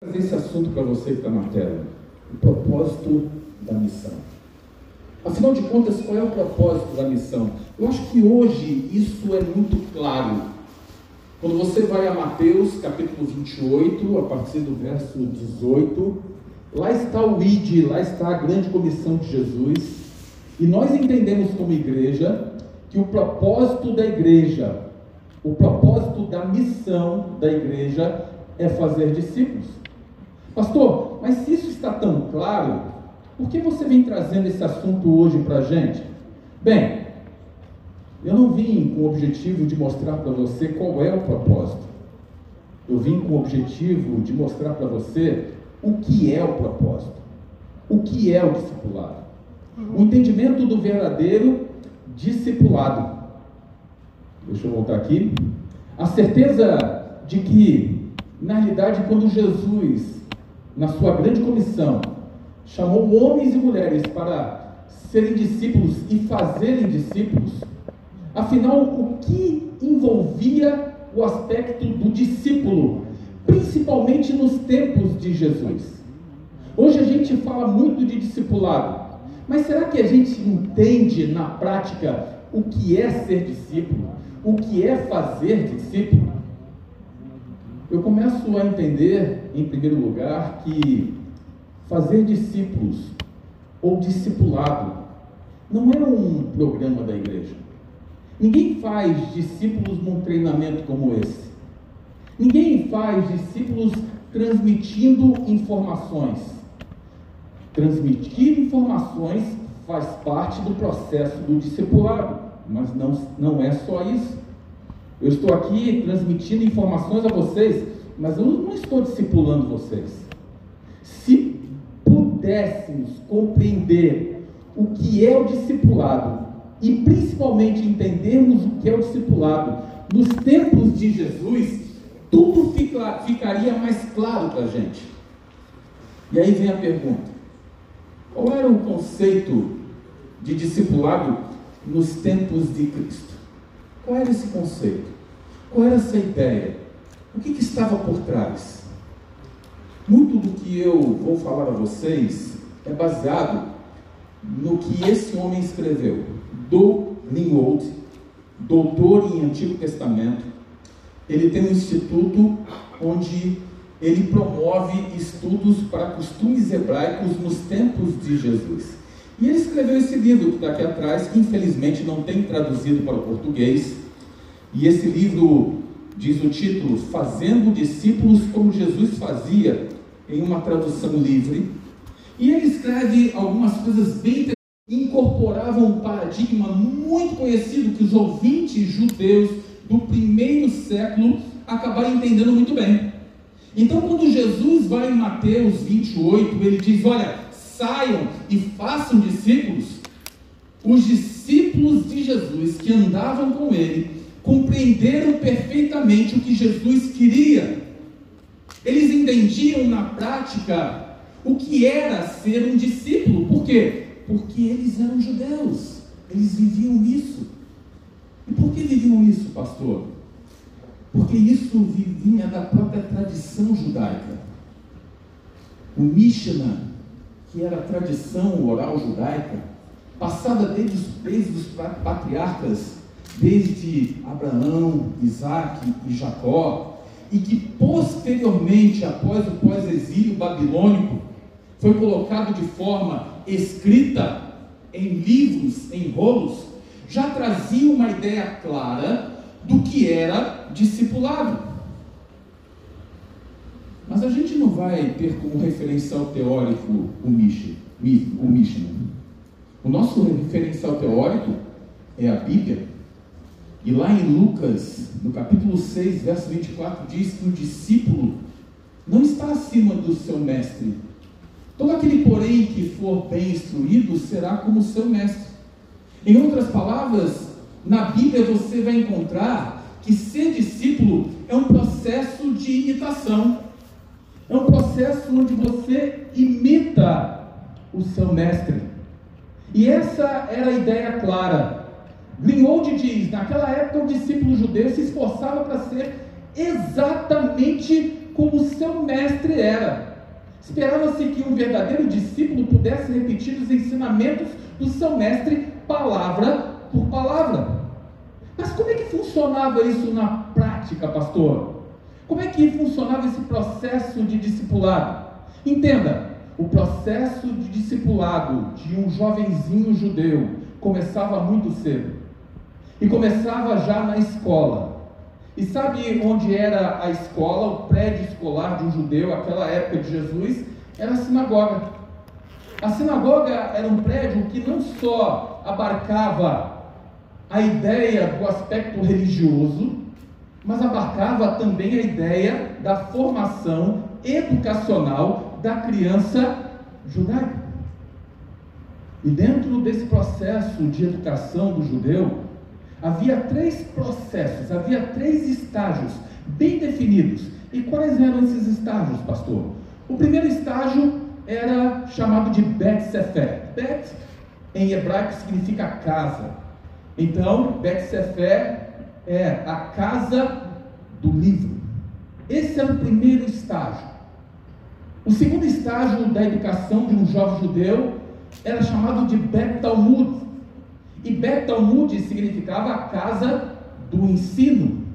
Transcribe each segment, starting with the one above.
trazer esse assunto para você que está na tela. O propósito da missão. Afinal de contas, qual é o propósito da missão? Eu acho que hoje isso é muito claro. Quando você vai a Mateus capítulo 28, a partir do verso 18, lá está o ID, lá está a grande comissão de Jesus. E nós entendemos como igreja que o propósito da igreja, o propósito da missão da igreja é fazer discípulos. Pastor, mas se isso está tão claro, por que você vem trazendo esse assunto hoje para a gente? Bem, eu não vim com o objetivo de mostrar para você qual é o propósito. Eu vim com o objetivo de mostrar para você o que é o propósito, o que é o discipulado. O entendimento do verdadeiro discipulado. Deixa eu voltar aqui. A certeza de que, na realidade, quando Jesus na sua grande comissão, chamou homens e mulheres para serem discípulos e fazerem discípulos, afinal, o que envolvia o aspecto do discípulo, principalmente nos tempos de Jesus? Hoje a gente fala muito de discipulado, mas será que a gente entende na prática o que é ser discípulo? O que é fazer discípulo? Eu começo a entender, em primeiro lugar, que fazer discípulos ou discipulado não é um programa da igreja. Ninguém faz discípulos num treinamento como esse. Ninguém faz discípulos transmitindo informações. Transmitir informações faz parte do processo do discipulado, mas não, não é só isso. Eu estou aqui transmitindo informações a vocês, mas eu não estou discipulando vocês. Se pudéssemos compreender o que é o discipulado e principalmente entendermos o que é o discipulado nos tempos de Jesus, tudo fica, ficaria mais claro para a gente. E aí vem a pergunta: qual era o conceito de discipulado nos tempos de Cristo? Qual era esse conceito? Qual era essa ideia? O que, que estava por trás? Muito do que eu vou falar a vocês é baseado no que esse homem escreveu. Do Linwold, doutor em Antigo Testamento, ele tem um instituto onde ele promove estudos para costumes hebraicos nos tempos de Jesus. E ele escreveu esse livro que está aqui atrás, que infelizmente não tem traduzido para o português. E esse livro diz o título Fazendo Discípulos como Jesus Fazia, em uma tradução livre. E ele escreve algumas coisas bem incorporavam um paradigma muito conhecido que os ouvintes judeus do primeiro século acabaram entendendo muito bem. Então, quando Jesus vai em Mateus 28, ele diz: Olha, saiam e façam discípulos, os discípulos de Jesus que andavam com ele compreenderam perfeitamente o que Jesus queria. Eles entendiam na prática o que era ser um discípulo. Por quê? Porque eles eram judeus. Eles viviam isso. E por que viviam isso, pastor? Porque isso vinha da própria tradição judaica. O Mishnah que era a tradição oral judaica, passada desde, desde os patriarcas, desde Abraão, Isaac e Jacó, e que posteriormente, após o pós-exílio babilônico, foi colocado de forma escrita em livros, em rolos, já trazia uma ideia clara do que era discipulado. Mas a gente não vai ter como referencial teórico o Mishnah. O, Mishnah. o nosso referencial teórico é a Bíblia. E lá em Lucas, no capítulo 6, verso 24, diz que o discípulo não está acima do seu mestre. Todo aquele, porém, que for bem instruído será como seu mestre. Em outras palavras, na Bíblia você vai encontrar que ser discípulo é um processo de imitação. É um processo onde você imita o seu mestre. E essa era a ideia clara. Greenwald diz: naquela época o discípulo judeu se esforçava para ser exatamente como seu mestre era. Esperava-se que um verdadeiro discípulo pudesse repetir os ensinamentos do seu mestre, palavra por palavra. Mas como é que funcionava isso na prática, pastor? Como é que funcionava esse processo de discipulado? Entenda, o processo de discipulado de um jovenzinho judeu começava muito cedo. E começava já na escola. E sabe onde era a escola, o prédio escolar de um judeu, aquela época de Jesus? Era a sinagoga. A sinagoga era um prédio que não só abarcava a ideia do aspecto religioso, mas abarcava também a ideia da formação educacional da criança judaica. E dentro desse processo de educação do judeu, Havia três processos, havia três estágios bem definidos. E quais eram esses estágios, pastor? O primeiro estágio era chamado de Bet Sefer. Bet em hebraico significa casa. Então, Bet Sefer é a casa do livro. Esse era o primeiro estágio. O segundo estágio da educação de um jovem judeu era chamado de Bet Talmud. E Bet Talmud significava a casa do ensino.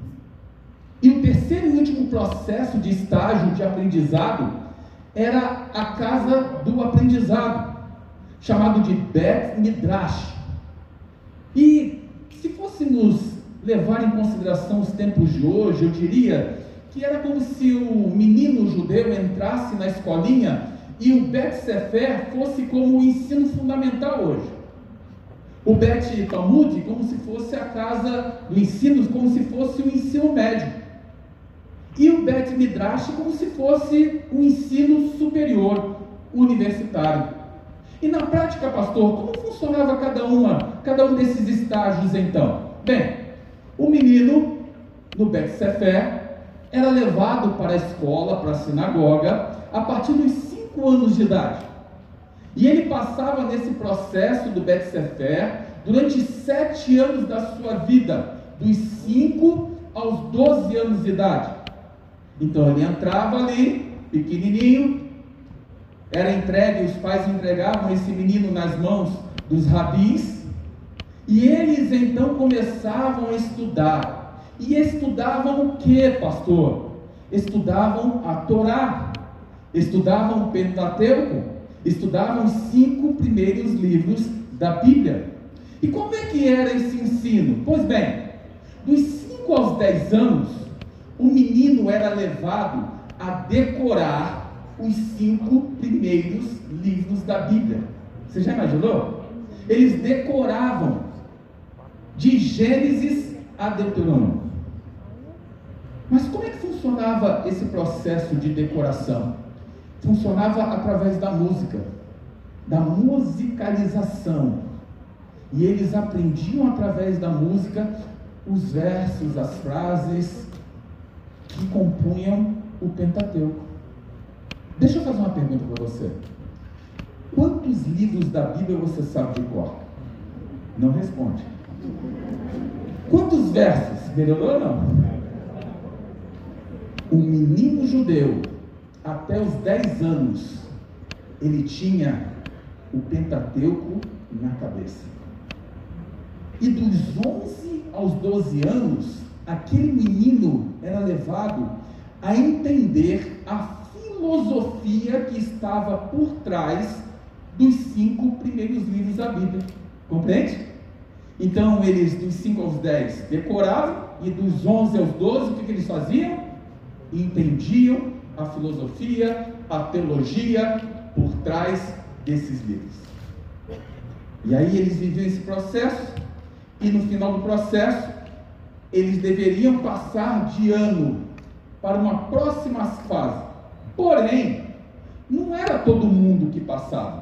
E o terceiro e último processo de estágio de aprendizado era a casa do aprendizado, chamado de Bet Midrash. E se fôssemos levar em consideração os tempos de hoje, eu diria que era como se o menino judeu entrasse na escolinha e o Bet Sefer fosse como o ensino fundamental hoje. O Bet Talmud como se fosse a casa do ensino, como se fosse o ensino médio. E o Bet Midrash como se fosse o ensino superior, universitário. E na prática, pastor, como funcionava cada uma, cada um desses estágios então? Bem, o menino no Bet era levado para a escola, para a sinagoga, a partir dos 5 anos de idade. E ele passava nesse processo do Bet durante sete anos da sua vida, dos 5 aos 12 anos de idade. Então ele entrava ali, pequenininho, era entregue, os pais entregavam esse menino nas mãos dos rabis, e eles então começavam a estudar. E estudavam o que, pastor? Estudavam a Torá, estudavam o Pentateuco, estudavam os cinco primeiros livros da Bíblia. E como é que era esse ensino? Pois bem, dos 5 aos 10 anos, o menino era levado a decorar os cinco primeiros livros da Bíblia. Você já imaginou? Eles decoravam de Gênesis a Deuteronômio. Mas como é que funcionava esse processo de decoração? funcionava através da música, da musicalização. E eles aprendiam através da música os versos, as frases que compunham o Pentateuco. Deixa eu fazer uma pergunta para você. Quantos livros da Bíblia você sabe de cor? Não responde. Quantos versos? Melhorou ou não? Um menino judeu até os 10 anos, ele tinha o Pentateuco na cabeça. E dos 11 aos 12 anos, aquele menino era levado a entender a filosofia que estava por trás dos cinco primeiros livros da Bíblia. Compreende? Então, eles dos 5 aos 10 decoravam, e dos 11 aos 12, o que, que eles faziam? Entendiam a filosofia, a teologia por trás desses livros. E aí eles viviam esse processo, e no final do processo, eles deveriam passar de ano para uma próxima fase. Porém, não era todo mundo que passava.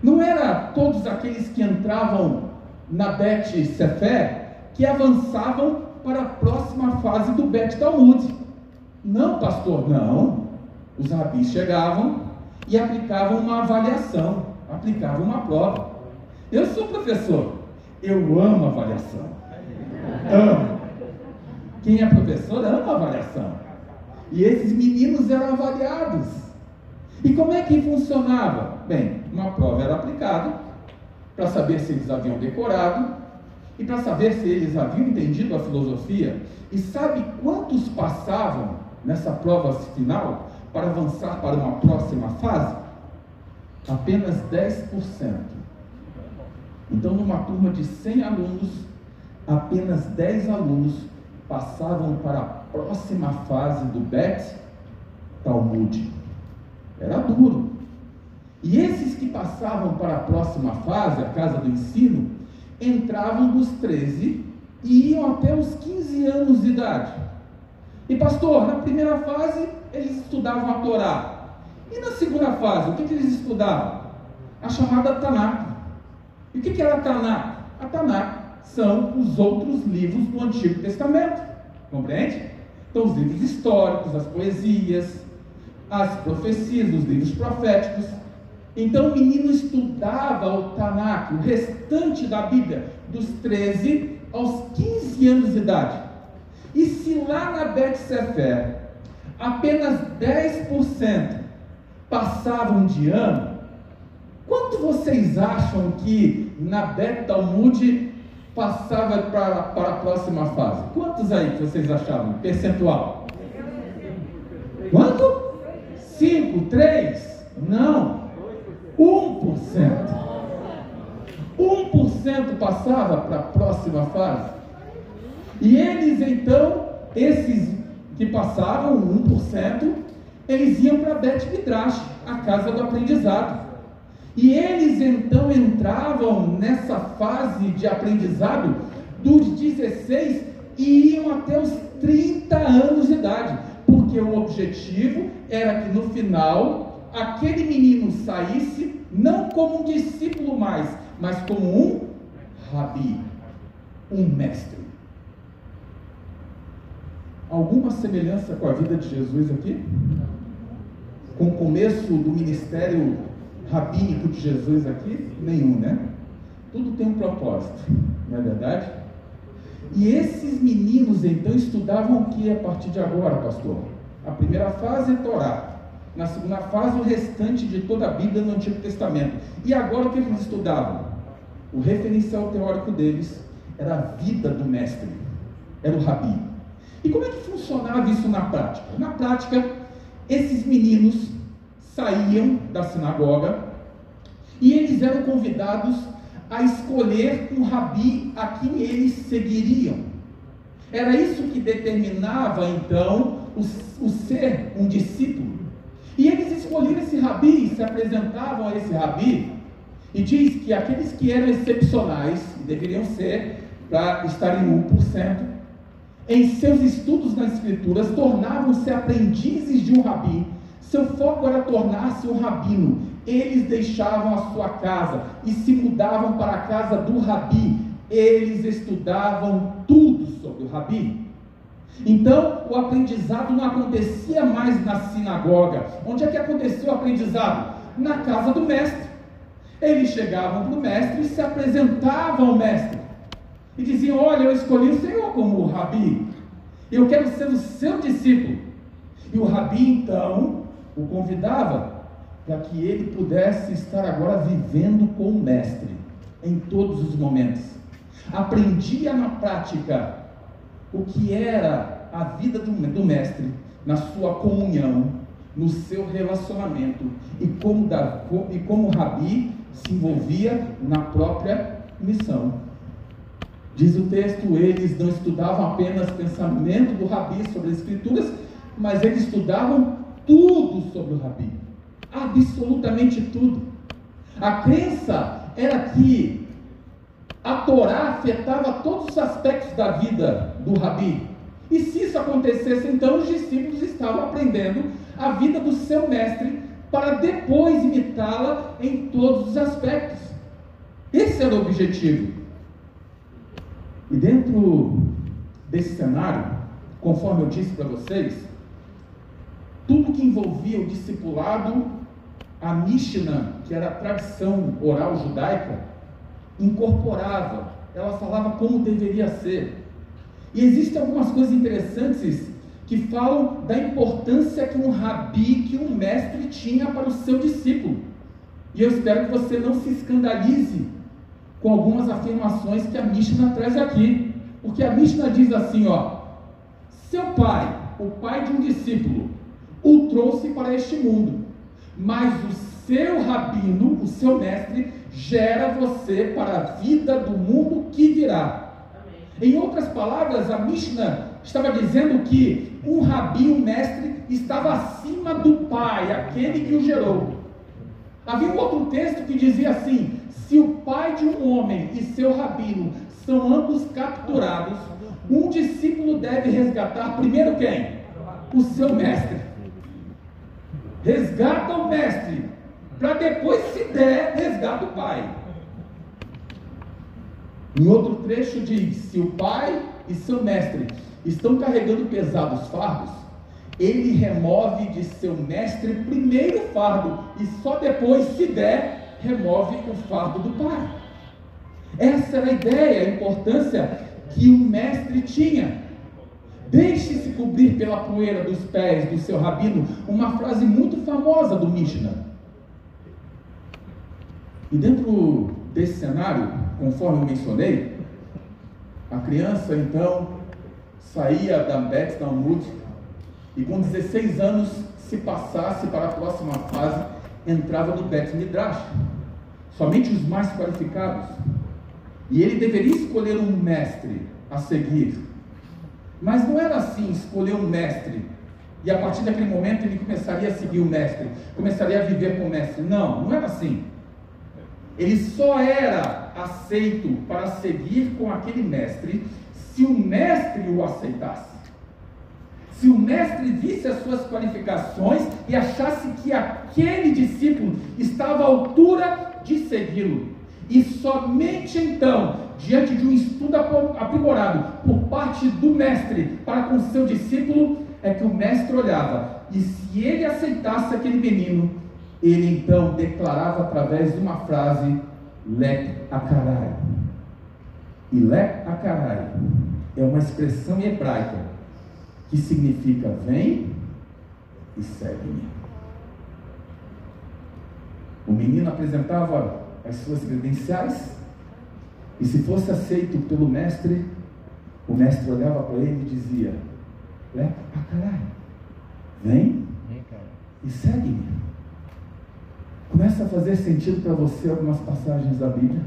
Não era todos aqueles que entravam na Bet Sefer que avançavam para a próxima fase do Bet Talmud. Não, pastor, não. Os rabis chegavam e aplicavam uma avaliação, aplicavam uma prova. Eu sou professor, eu amo avaliação. Amo. Quem é professor ama avaliação. E esses meninos eram avaliados. E como é que funcionava? Bem, uma prova era aplicada para saber se eles haviam decorado e para saber se eles haviam entendido a filosofia. E sabe quantos passavam nessa prova final para avançar para uma próxima fase? Apenas 10%. Então, numa turma de 100 alunos, apenas 10 alunos passavam para a próxima fase do Bet Talmud. Era duro. E esses que passavam para a próxima fase, a casa do ensino, entravam dos 13 e iam até os 15 anos de idade. E pastor, na primeira fase eles estudavam a Torá. E na segunda fase, o que, que eles estudavam? A chamada Tanakh. E o que, que era a Tanakh? A Tanakh são os outros livros do Antigo Testamento. Compreende? Então, os livros históricos, as poesias, as profecias, os livros proféticos. Então, o menino estudava o Tanakh, o restante da Bíblia, dos 13 aos 15 anos de idade. E se lá na Bet Sefer apenas 10% passavam de ano, quanto vocês acham que na Bet Talmud passava para, para a próxima fase? Quantos aí que vocês achavam? Percentual? Quanto? 5, 3? Não. 1%. 1% passava para a próxima fase. E eles então, esses que passavam, 1%, eles iam para Bet Midrash, a casa do aprendizado. E eles então entravam nessa fase de aprendizado dos 16 e iam até os 30 anos de idade, porque o objetivo era que no final aquele menino saísse não como um discípulo mais, mas como um rabi, um mestre. Alguma semelhança com a vida de Jesus aqui? Com o começo do ministério rabínico de Jesus aqui? Nenhum, né? Tudo tem um propósito, não é verdade? E esses meninos então estudavam o que a partir de agora, pastor? A primeira fase é Torá. Na segunda fase, o restante de toda a Bíblia no Antigo Testamento. E agora o que eles estudavam? O referencial teórico deles era a vida do mestre, era o rabi. E como é que funcionava isso na prática? Na prática, esses meninos saíam da sinagoga e eles eram convidados a escolher um rabi a quem eles seguiriam. Era isso que determinava então o, o ser um discípulo. E eles escolhiam esse rabi, se apresentavam a esse rabi, e diz que aqueles que eram excepcionais, deveriam ser para estar em 1%, em seus estudos nas Escrituras, tornavam-se aprendizes de um rabi. Seu foco era tornar-se um rabino. Eles deixavam a sua casa e se mudavam para a casa do rabi. Eles estudavam tudo sobre o rabi. Então, o aprendizado não acontecia mais na sinagoga. Onde é que acontecia o aprendizado? Na casa do mestre. Eles chegavam para o mestre e se apresentavam ao mestre. E diziam: Olha, eu escolhi o Senhor como rabi. Eu quero ser o seu discípulo. E o rabi, então, o convidava para que ele pudesse estar agora vivendo com o mestre em todos os momentos. Aprendia na prática o que era a vida do, mestre na sua comunhão, no seu relacionamento e como, da, e como o Rabi se envolvia na própria missão. Diz o texto, eles não estudavam apenas pensamento do Rabi sobre as Escrituras, mas eles estudavam tudo sobre o Rabi, absolutamente tudo. A crença era que a Torá afetava todos os aspectos da vida do Rabi. E se isso acontecesse, então os discípulos estavam aprendendo a vida do seu mestre para depois imitá-la em todos os aspectos. Esse era o objetivo. E dentro desse cenário, conforme eu disse para vocês, tudo que envolvia o discipulado, a Mishnah, que era a tradição oral judaica, incorporava, ela falava como deveria ser. E existem algumas coisas interessantes que falam da importância que um rabi, que um mestre tinha para o seu discípulo. E eu espero que você não se escandalize com algumas afirmações que a Mishnah traz aqui. Porque a Mishnah diz assim, ó: Seu pai, o pai de um discípulo, o trouxe para este mundo, mas o seu rabino, o seu mestre, gera você para a vida do mundo que virá. Em outras palavras, a Mishnah estava dizendo que um rabi, um mestre, estava acima do pai, aquele que o gerou. Havia um outro texto que dizia assim: se o pai de um homem e seu rabino são ambos capturados, um discípulo deve resgatar primeiro quem? O seu mestre. Resgata o mestre, para depois, se der, resgata o pai. Em outro trecho diz: se o pai e seu mestre estão carregando pesados fardos, ele remove de seu mestre primeiro o fardo e só depois, se der, remove o fardo do pai. Essa era a ideia, a importância que o mestre tinha. Deixe-se cobrir pela poeira dos pés do seu rabino, uma frase muito famosa do Mishnah. E dentro desse cenário, conforme eu mencionei, a criança então saía da Bet Talmud e com 16 anos, se passasse para a próxima fase, entrava no Bet Midrash. Somente os mais qualificados. E ele deveria escolher um mestre a seguir. Mas não era assim escolher um mestre e a partir daquele momento ele começaria a seguir o mestre, começaria a viver com o mestre. Não, não era assim. Ele só era aceito para seguir com aquele mestre se o mestre o aceitasse. Se o mestre visse as suas qualificações e achasse que aquele discípulo estava à altura de segui-lo. E somente então, diante de um estudo aprimorado por parte do mestre para com seu discípulo, é que o mestre olhava. E se ele aceitasse aquele menino, ele então declarava através de uma frase: Lek Akarai. E Lek Akarai é uma expressão hebraica que significa vem e segue-me. O menino apresentava as suas credenciais e se fosse aceito pelo mestre, o mestre olhava para ele e dizia: Lek Akarai, vem e segue-me. Começa a fazer sentido para você algumas passagens da Bíblia.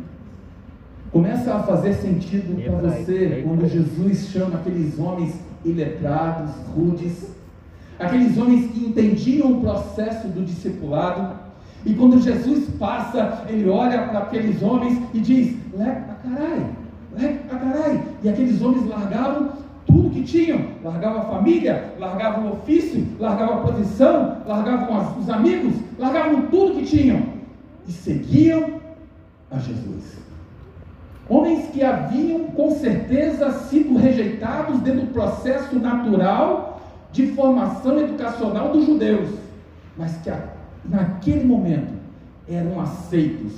Começa a fazer sentido para você quando Jesus chama aqueles homens iletrados, rudes, aqueles homens que entendiam o processo do discipulado. E quando Jesus passa, ele olha para aqueles homens e diz: Leca, carai, leca, carai. E aqueles homens largavam tudo que tinham, largavam a família, largavam o ofício, largavam a posição, largavam os amigos, largavam tudo que tinham e seguiam a Jesus. Homens que haviam com certeza sido rejeitados dentro do processo natural de formação educacional dos judeus, mas que naquele momento eram aceitos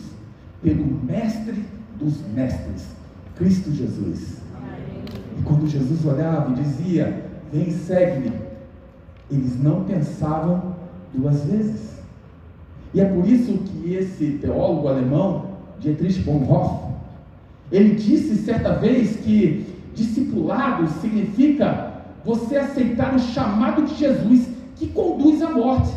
pelo mestre dos mestres, Cristo Jesus. E quando Jesus olhava e dizia: Vem, segue-me, eles não pensavam duas vezes. E é por isso que esse teólogo alemão, Dietrich Bonhoeffer, ele disse certa vez que discipulado significa você aceitar o chamado de Jesus que conduz à morte.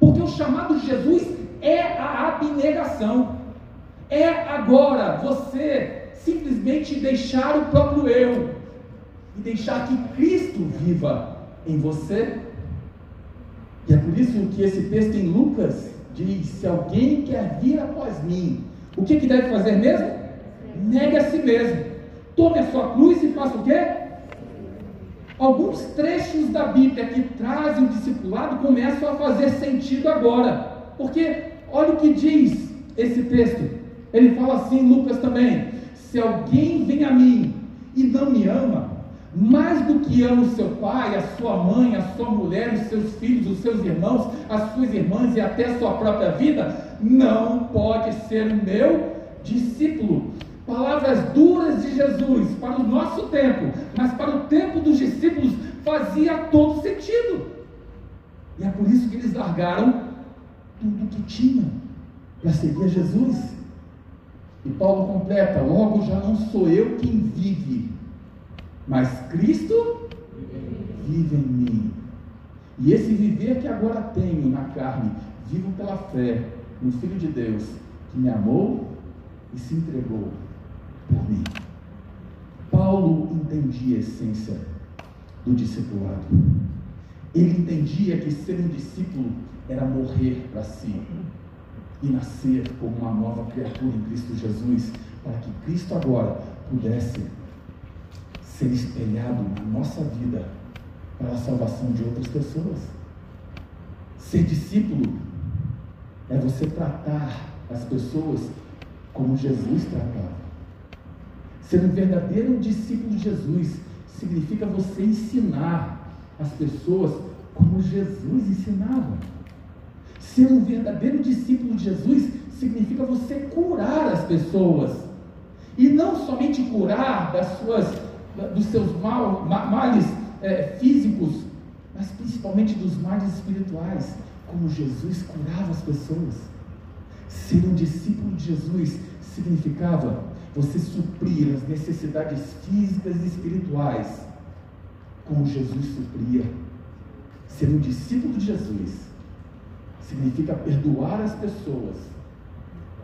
Porque o chamado de Jesus é a abnegação. É agora você simplesmente deixar o próprio eu e deixar que Cristo viva em você. E é por isso que esse texto em Lucas diz: se alguém quer vir após mim, o que, que deve fazer mesmo? Negue a si mesmo. Tome a sua cruz e faça o quê? Alguns trechos da Bíblia que trazem o discipulado começam a fazer sentido agora. Porque olha o que diz esse texto. Ele fala assim, Lucas também: se alguém vem a mim e não me ama, mais do que ama o seu pai, a sua mãe, a sua mulher, os seus filhos, os seus irmãos, as suas irmãs e até a sua própria vida, não pode ser meu discípulo. Palavras duras de Jesus para o nosso tempo, mas para o tempo dos discípulos fazia todo sentido. E é por isso que eles largaram tudo que tinham para seguir Jesus. E Paulo completa: logo já não sou eu quem vive, mas Cristo vive em mim. E esse viver que agora tenho na carne, vivo pela fé no Filho de Deus, que me amou e se entregou por mim. Paulo entendia a essência do discipulado. Ele entendia que ser um discípulo era morrer para si e nascer como uma nova criatura em Cristo Jesus, para que Cristo agora pudesse ser espelhado na nossa vida para a salvação de outras pessoas. Ser discípulo é você tratar as pessoas como Jesus tratava. Ser um verdadeiro discípulo de Jesus significa você ensinar as pessoas como Jesus ensinava. Ser um verdadeiro discípulo de Jesus significa você curar as pessoas. E não somente curar das suas, dos seus mal, males é, físicos, mas principalmente dos males espirituais, como Jesus curava as pessoas. Ser um discípulo de Jesus significava você suprir as necessidades físicas e espirituais, como Jesus supria. Ser um discípulo de Jesus significa perdoar as pessoas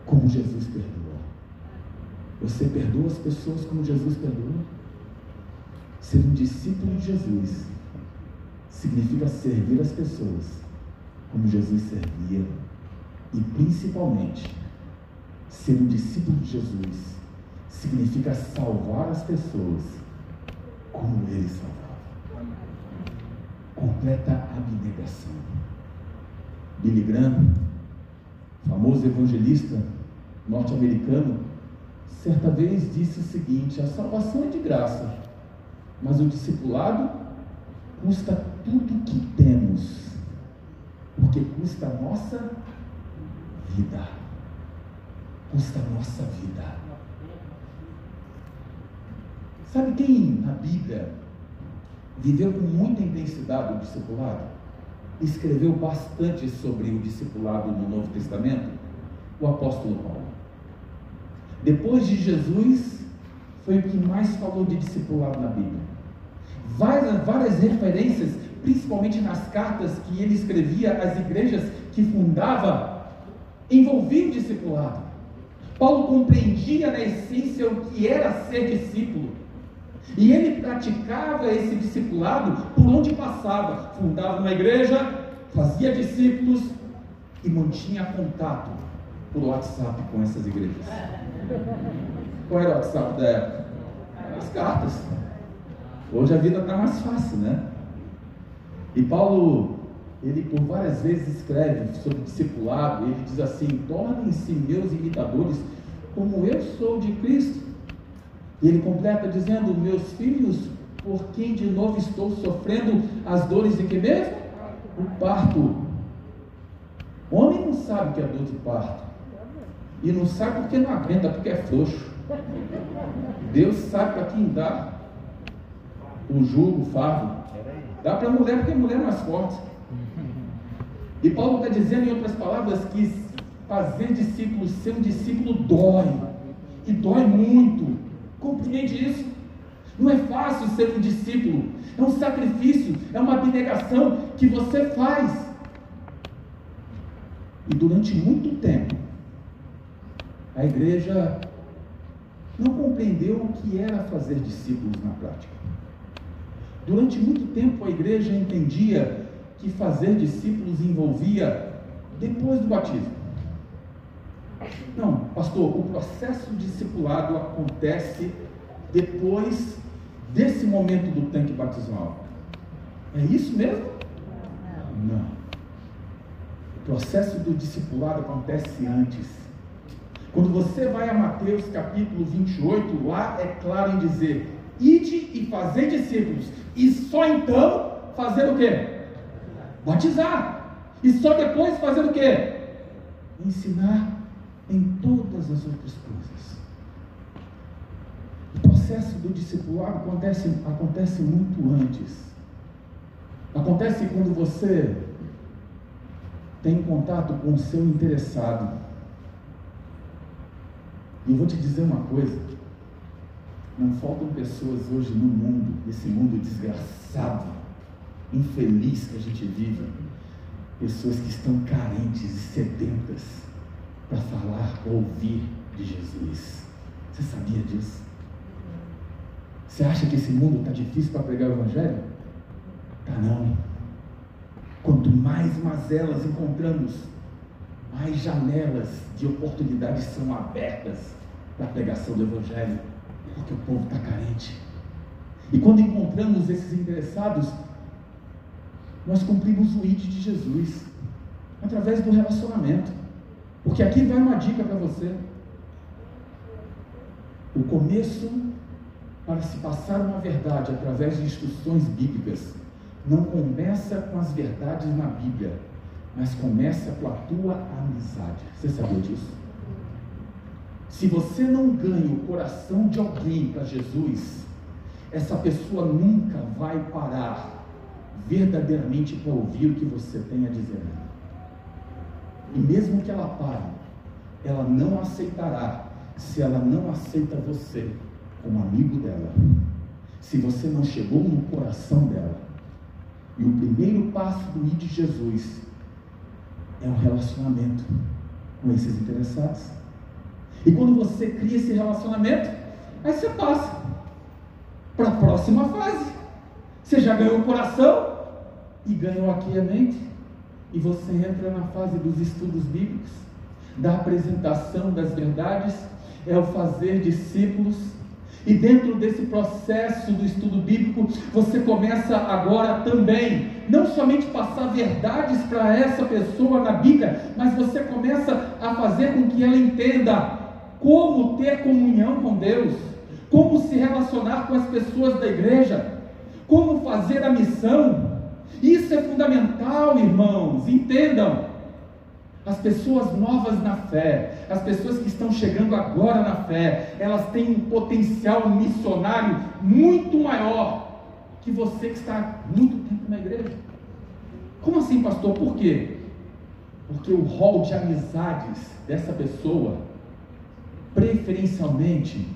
como Jesus perdoou. Você perdoa as pessoas como Jesus perdoa? Ser um discípulo de Jesus significa servir as pessoas como Jesus servia e principalmente ser um discípulo de Jesus significa salvar as pessoas como ele salvava. Completa abnegação. Billy Graham, famoso evangelista norte-americano, certa vez disse o seguinte: a salvação é de graça, mas o discipulado custa tudo que temos, porque custa a nossa vida. Custa a nossa vida. Sabe quem na Bíblia viveu com muita intensidade o discipulado? Escreveu bastante sobre o discipulado no Novo Testamento, o apóstolo Paulo. Depois de Jesus, foi o que mais falou de discipulado na Bíblia. Várias, várias referências, principalmente nas cartas que ele escrevia às igrejas que fundava, envolviam discipulado. Paulo compreendia na essência o que era ser discípulo. E ele praticava esse discipulado por onde passava. Fundava uma igreja, fazia discípulos e mantinha contato por WhatsApp com essas igrejas. Qual era o WhatsApp da época? As cartas. Hoje a vida está mais fácil, né? E Paulo, ele por várias vezes escreve sobre discipulado, ele diz assim: tornem-se meus imitadores, como eu sou de Cristo. E ele completa dizendo: Meus filhos, por quem de novo estou sofrendo as dores de que mesmo? O parto. O homem não sabe que é dor de parto. E não sabe porque não aguenta, porque é frouxo. Deus sabe para quem dá o jugo, o fardo. Dá para a mulher porque a mulher é mais forte. E Paulo está dizendo, em outras palavras, que fazer discípulo, ser um discípulo dói. E dói muito. Compreende isso? Não é fácil ser um discípulo, é um sacrifício, é uma abnegação que você faz. E durante muito tempo, a igreja não compreendeu o que era fazer discípulos na prática. Durante muito tempo, a igreja entendia que fazer discípulos envolvia depois do batismo. Não, pastor, o processo discipulado acontece depois desse momento do tanque batismal. É isso mesmo? Não. O processo do discipulado acontece antes. Quando você vai a Mateus capítulo 28, lá é claro em dizer: ide e fazer discípulos. E só então fazer o quê? Batizar. E só depois fazer o quê? Ensinar em todas as outras coisas. O processo do discipulado acontece, acontece muito antes. Acontece quando você tem contato com o seu interessado. E eu vou te dizer uma coisa: não faltam pessoas hoje no mundo, nesse mundo desgraçado, infeliz que a gente vive, pessoas que estão carentes e sedentas para falar, ouvir de Jesus. Você sabia disso? Você acha que esse mundo está difícil para pregar o Evangelho? Tá não. Quanto mais mazelas encontramos, mais janelas de oportunidades são abertas para a pregação do Evangelho, porque o povo está carente. E quando encontramos esses interessados, nós cumprimos o ID de Jesus através do relacionamento. Porque aqui vai uma dica para você. O começo para se passar uma verdade através de instruções bíblicas não começa com as verdades na Bíblia, mas começa com a tua amizade. Você sabia disso? Se você não ganha o coração de alguém para Jesus, essa pessoa nunca vai parar verdadeiramente para ouvir o que você tem a dizer. E mesmo que ela pare, ela não aceitará se ela não aceita você como amigo dela. Se você não chegou no coração dela. E o primeiro passo do ir de Jesus é um relacionamento com esses interessados. E quando você cria esse relacionamento, aí você passa para a próxima fase. Você já ganhou o coração e ganhou aqui a mente. E você entra na fase dos estudos bíblicos, da apresentação das verdades, é o fazer discípulos e dentro desse processo do estudo bíblico, você começa agora também, não somente passar verdades para essa pessoa na Bíblia, mas você começa a fazer com que ela entenda como ter comunhão com Deus, como se relacionar com as pessoas da igreja, como fazer a missão. Isso é fundamental, irmãos, entendam. As pessoas novas na fé, as pessoas que estão chegando agora na fé, elas têm um potencial missionário muito maior que você que está muito tempo na igreja. Como assim, pastor? Por quê? Porque o rol de amizades dessa pessoa, preferencialmente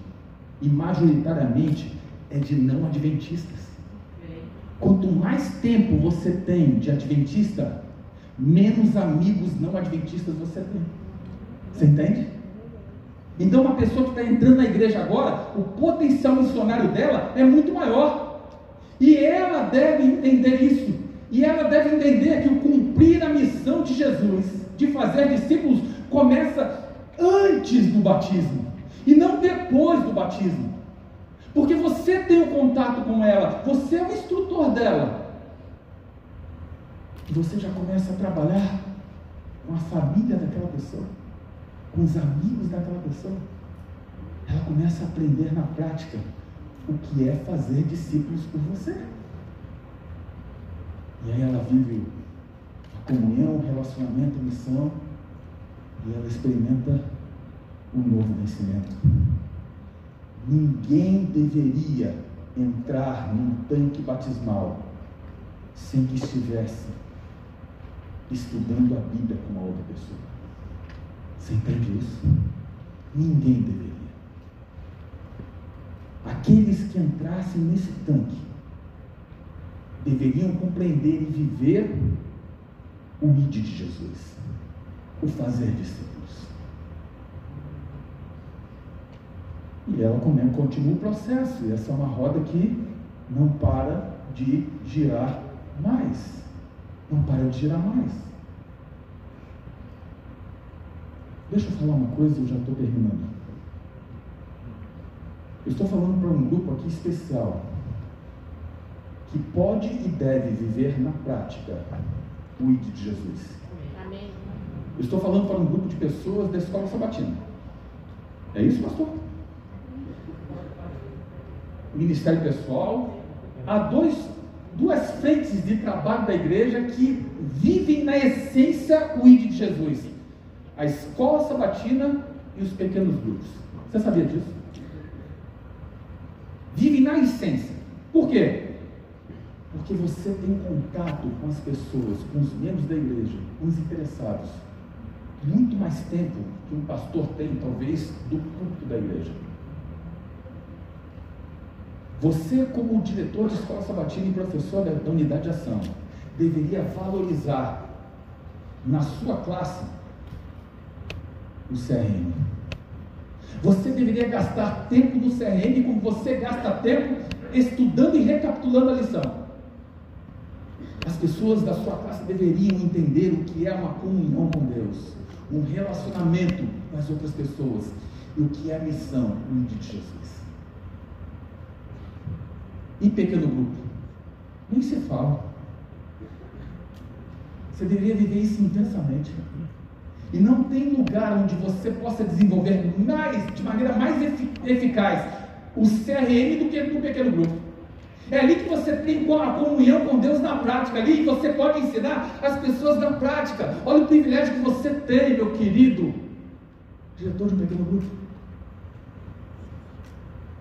e majoritariamente, é de não adventistas. Quanto mais tempo você tem de adventista, menos amigos não adventistas você tem. Você entende? Então, uma pessoa que está entrando na igreja agora, o potencial missionário dela é muito maior. E ela deve entender isso. E ela deve entender que o cumprir a missão de Jesus, de fazer discípulos, começa antes do batismo e não depois do batismo. Porque você tem o um contato com ela, você é o instrutor dela. E você já começa a trabalhar com a família daquela pessoa, com os amigos daquela pessoa. Ela começa a aprender na prática o que é fazer discípulos por você. E aí ela vive a comunhão, o relacionamento, missão, e ela experimenta um novo nascimento. Ninguém deveria entrar num tanque batismal sem que estivesse estudando a Bíblia com uma outra pessoa. Você entende isso? Ninguém deveria. Aqueles que entrassem nesse tanque deveriam compreender e viver o id de Jesus, o fazer discípulos. E ela continua o processo, e essa é uma roda que não para de girar mais não para de girar mais. Deixa eu falar uma coisa, eu já estou terminando. Eu estou falando para um grupo aqui especial que pode e deve viver na prática o ID de Jesus. Amém. Eu estou falando para um grupo de pessoas da escola sabatina. É isso, pastor? Ministério pessoal. Há dois duas frentes de trabalho da igreja que vivem na essência o ID de Jesus: a escola sabatina e os pequenos grupos. Você sabia disso? Vivem na essência. Por quê? Porque você tem contato com as pessoas, com os membros da igreja, com os interessados. Muito mais tempo que um pastor tem, talvez, do culto da igreja. Você, como diretor de escola sabatina e professor da unidade de ação, deveria valorizar na sua classe o CRM. Você deveria gastar tempo no CRM como você gasta tempo estudando e recapitulando a lição. As pessoas da sua classe deveriam entender o que é uma comunhão com Deus, um relacionamento com as outras pessoas e o que é a missão de Jesus. E pequeno grupo? Nem se fala. Você deveria viver isso intensamente. E não tem lugar onde você possa desenvolver mais, de maneira mais eficaz o CRM do que no pequeno grupo. É ali que você tem a comunhão com Deus na prática, ali que você pode ensinar as pessoas na prática. Olha o privilégio que você tem, meu querido diretor de um pequeno grupo.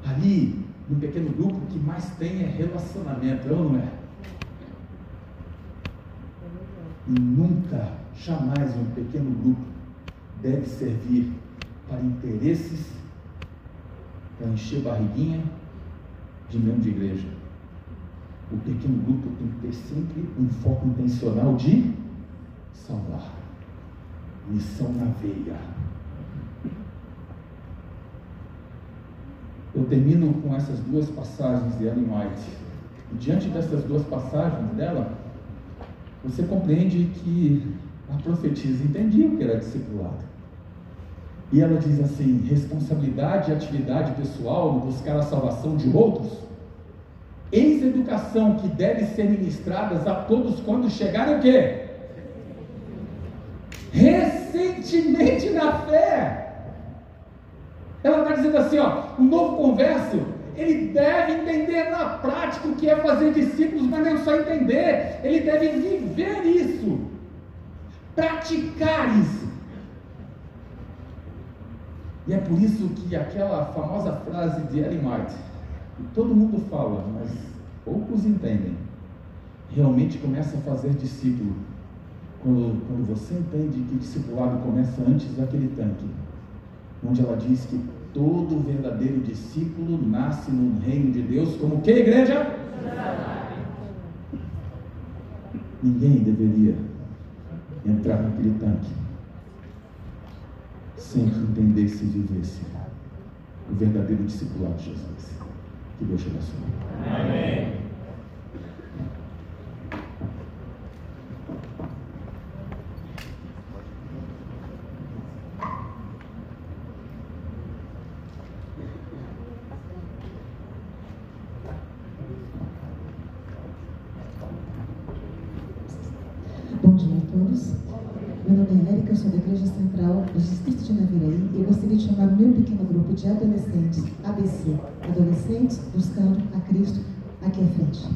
Ali, no pequeno grupo, o que mais tem é relacionamento, é ou não é? E nunca, jamais um pequeno grupo deve servir para interesses, para encher barriguinha de membro de igreja. O pequeno grupo tem que ter sempre um foco intencional de salvar. Missão na veia. Eu termino com essas duas passagens de Ellen White. E diante dessas duas passagens dela, você compreende que a profetisa entendia o que era discipulado. E ela diz assim: responsabilidade e atividade pessoal no buscar a salvação de outros, ex-educação que deve ser ministradas a todos quando chegarem o quê? Recentemente na fé. Ela está dizendo assim: ó, o novo converso ele deve entender na prática o que é fazer discípulos, mas não só entender, ele deve viver isso, praticar isso. E é por isso que aquela famosa frase de Ellen White, que todo mundo fala, mas poucos entendem, realmente começa a fazer discípulo. Quando, quando você entende que discipulado começa antes daquele tanque, onde ela diz que todo verdadeiro discípulo nasce no reino de Deus como que igreja? Ninguém deveria entrar naquele tanque sem que entendesse e vivesse o verdadeiro discipulado de Jesus. Que Deus te abençoe. Amém. Sou da Igreja Central do Distrito de Naviraí e gostaria de chamar meu pequeno grupo de adolescentes, ABC, adolescentes buscando a Cristo aqui à frente.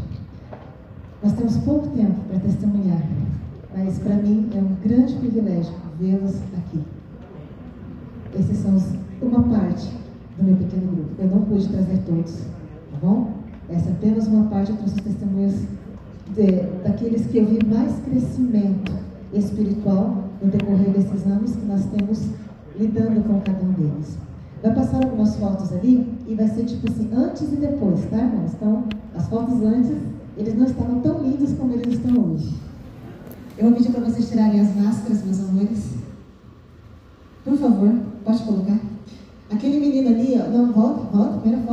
Nós temos pouco tempo para testemunhar, mas para mim é um grande privilégio vê-los aqui. Esses são uma parte do meu pequeno grupo. Eu não pude trazer todos, tá bom? Essa é apenas uma parte, eu trouxe os testemunhos de, daqueles que eu vi mais crescimento espiritual no decorrer desses anos que nós temos lidando com cada um deles. Vai passar algumas fotos ali e vai ser tipo assim, antes e depois, tá, irmãos? Então, as fotos antes, eles não estavam tão lindos como eles estão hoje. Eu vou pedir para vocês tirarem as máscaras, meus amores. Por favor, pode colocar. Aquele menino ali, ó, não, volta, volta, primeira foto.